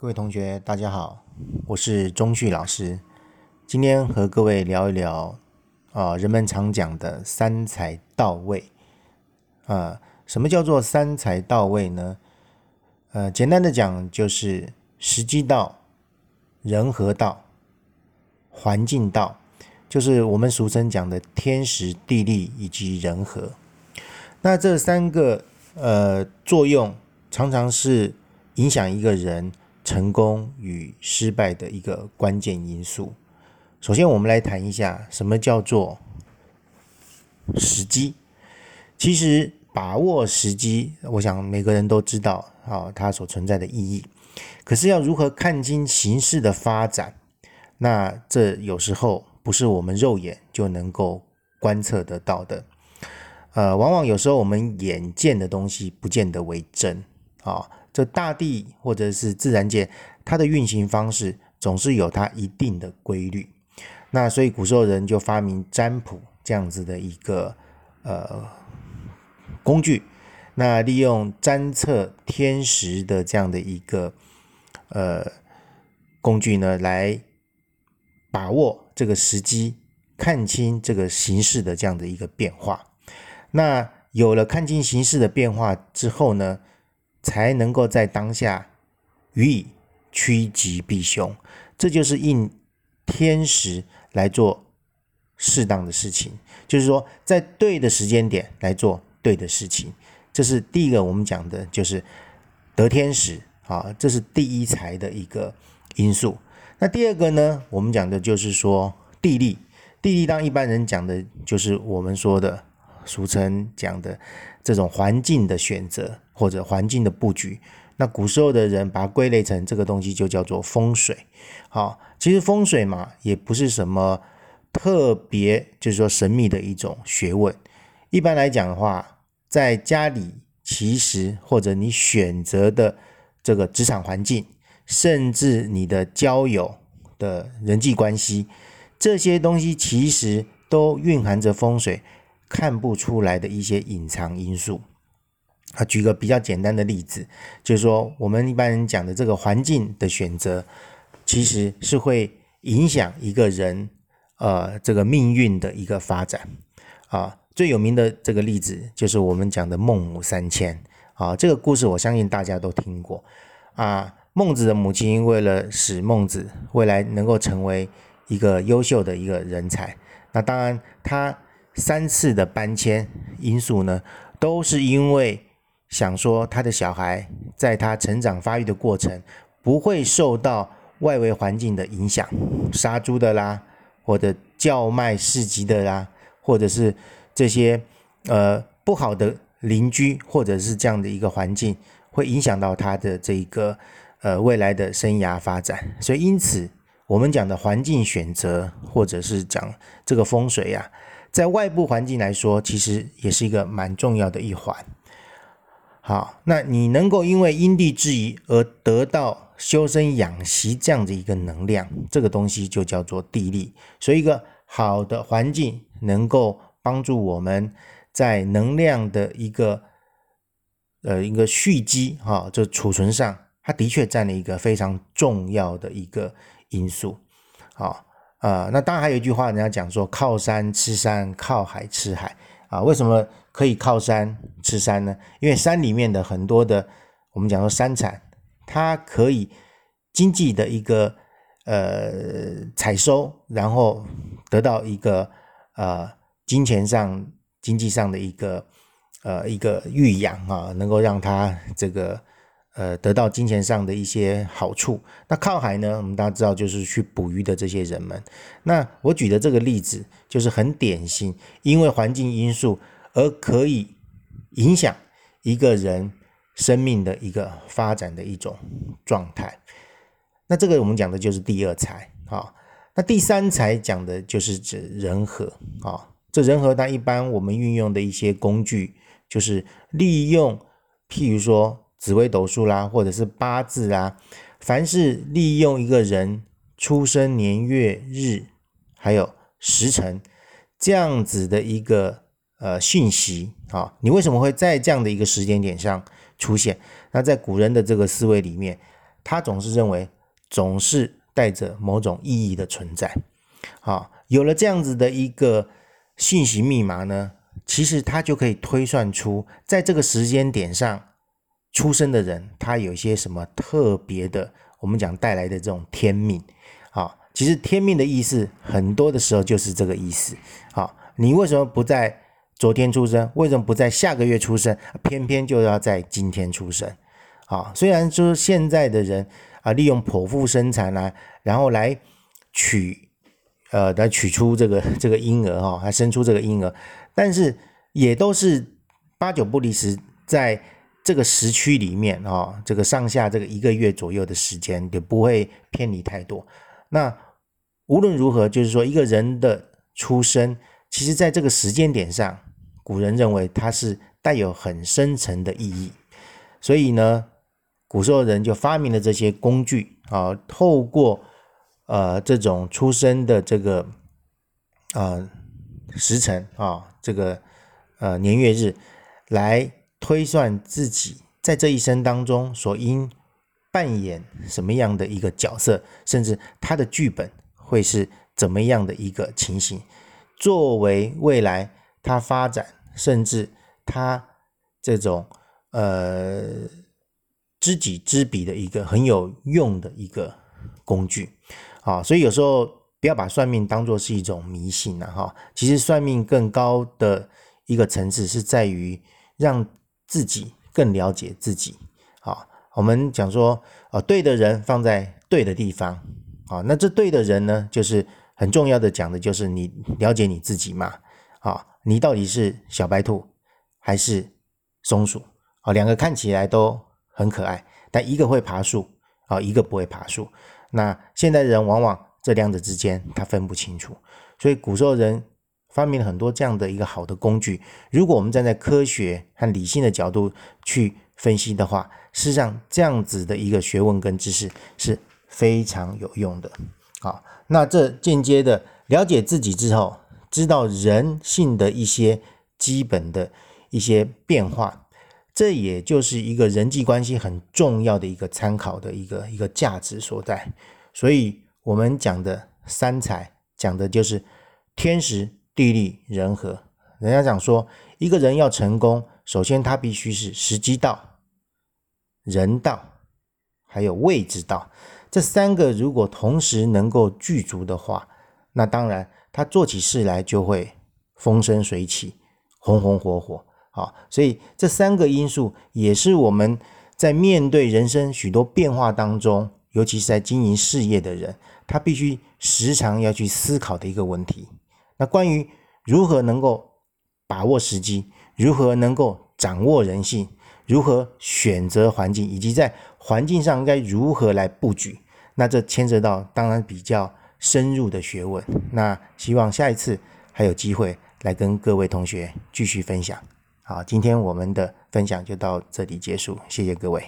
各位同学，大家好，我是钟旭老师。今天和各位聊一聊啊，人们常讲的三才到位啊。什么叫做三才到位呢？呃，简单的讲就是时机到、人和到、环境到，就是我们俗称讲的天时地利以及人和。那这三个呃作用，常常是影响一个人。成功与失败的一个关键因素。首先，我们来谈一下什么叫做时机。其实，把握时机，我想每个人都知道啊，它所存在的意义。可是，要如何看清形势的发展，那这有时候不是我们肉眼就能够观测得到的。呃，往往有时候我们眼见的东西，不见得为真啊。这大地或者是自然界，它的运行方式总是有它一定的规律。那所以古时候人就发明占卜这样子的一个呃工具，那利用占测天时的这样的一个呃工具呢，来把握这个时机，看清这个形势的这样的一个变化。那有了看清形势的变化之后呢？才能够在当下予以趋吉避凶，这就是应天时来做适当的事情，就是说在对的时间点来做对的事情。这是第一个我们讲的，就是得天时啊，这是第一才的一个因素。那第二个呢，我们讲的就是说地利，地利当一般人讲的就是我们说的。俗称讲的这种环境的选择或者环境的布局，那古时候的人把它归类成这个东西就叫做风水。好，其实风水嘛，也不是什么特别，就是说神秘的一种学问。一般来讲的话，在家里其实或者你选择的这个职场环境，甚至你的交友的人际关系，这些东西其实都蕴含着风水。看不出来的一些隐藏因素啊，举个比较简单的例子，就是说我们一般人讲的这个环境的选择，其实是会影响一个人呃这个命运的一个发展啊。最有名的这个例子就是我们讲的孟母三迁啊，这个故事我相信大家都听过啊。孟子的母亲为了使孟子未来能够成为一个优秀的一个人才，那当然他。三次的搬迁因素呢，都是因为想说他的小孩在他成长发育的过程不会受到外围环境的影响，杀猪的啦，或者叫卖市集的啦，或者是这些呃不好的邻居，或者是这样的一个环境，会影响到他的这个呃未来的生涯发展。所以因此，我们讲的环境选择，或者是讲这个风水呀。在外部环境来说，其实也是一个蛮重要的一环。好，那你能够因为因地制宜而得到修身养息这样的一个能量，这个东西就叫做地利。所以，一个好的环境能够帮助我们在能量的一个呃一个蓄积哈，就储存上，它的确占了一个非常重要的一个因素。好。啊，那当然还有一句话，人家讲说靠山吃山，靠海吃海啊。为什么可以靠山吃山呢？因为山里面的很多的，我们讲说山产，它可以经济的一个呃采收，然后得到一个呃金钱上、经济上的一个呃一个育养啊，能够让它这个。呃，得到金钱上的一些好处。那靠海呢？我们大家知道，就是去捕鱼的这些人们。那我举的这个例子就是很典型，因为环境因素而可以影响一个人生命的一个发展的一种状态。那这个我们讲的就是第二才啊。那第三才讲的就是指人和啊。这人和，它一般我们运用的一些工具，就是利用，譬如说。紫微斗数啦，或者是八字啦，凡是利用一个人出生年月日，还有时辰这样子的一个呃讯息啊，你为什么会在这样的一个时间点上出现？那在古人的这个思维里面，他总是认为总是带着某种意义的存在。好，有了这样子的一个信息密码呢，其实他就可以推算出在这个时间点上出生的人，他有些什么特别的，我们讲带来的这种天命。好，其实天命的意思很多的时候就是这个意思。好，你为什么不在昨天出生？为什么不在下个月出生？偏偏就要在今天出生？啊，虽然说现在的人啊，利用剖腹生产啊，然后来取，呃，来取出这个这个婴儿哈，还生出这个婴儿，但是也都是八九不离十，在这个时区里面啊，这个上下这个一个月左右的时间，就不会偏离太多。那无论如何，就是说一个人的出生，其实在这个时间点上，古人认为它是带有很深层的意义，所以呢。古时候人就发明了这些工具啊，透过呃这种出生的这个啊时辰啊，这个呃年月日，来推算自己在这一生当中所应扮演什么样的一个角色，甚至他的剧本会是怎么样的一个情形，作为未来他发展，甚至他这种呃。知己知彼的一个很有用的一个工具，啊，所以有时候不要把算命当做是一种迷信了，哈，其实算命更高的一个层次是在于让自己更了解自己，啊，我们讲说，啊，对的人放在对的地方，啊，那这对的人呢，就是很重要的讲的就是你了解你自己嘛，啊，你到底是小白兔还是松鼠，啊，两个看起来都。很可爱，但一个会爬树啊，一个不会爬树。那现代人往往这两者之间他分不清楚，所以古时候人发明了很多这样的一个好的工具。如果我们站在科学和理性的角度去分析的话，事实上这样子的一个学问跟知识是非常有用的。好，那这间接的了解自己之后，知道人性的一些基本的一些变化。这也就是一个人际关系很重要的一个参考的一个一个价值所在，所以我们讲的三才讲的就是天时地利人和。人家讲说，一个人要成功，首先他必须是时机到、人到，还有位置到，这三个如果同时能够具足的话，那当然他做起事来就会风生水起、红红火火。啊，所以这三个因素也是我们在面对人生许多变化当中，尤其是在经营事业的人，他必须时常要去思考的一个问题。那关于如何能够把握时机，如何能够掌握人性，如何选择环境，以及在环境上应该如何来布局，那这牵涉到当然比较深入的学问。那希望下一次还有机会来跟各位同学继续分享。好，今天我们的分享就到这里结束，谢谢各位。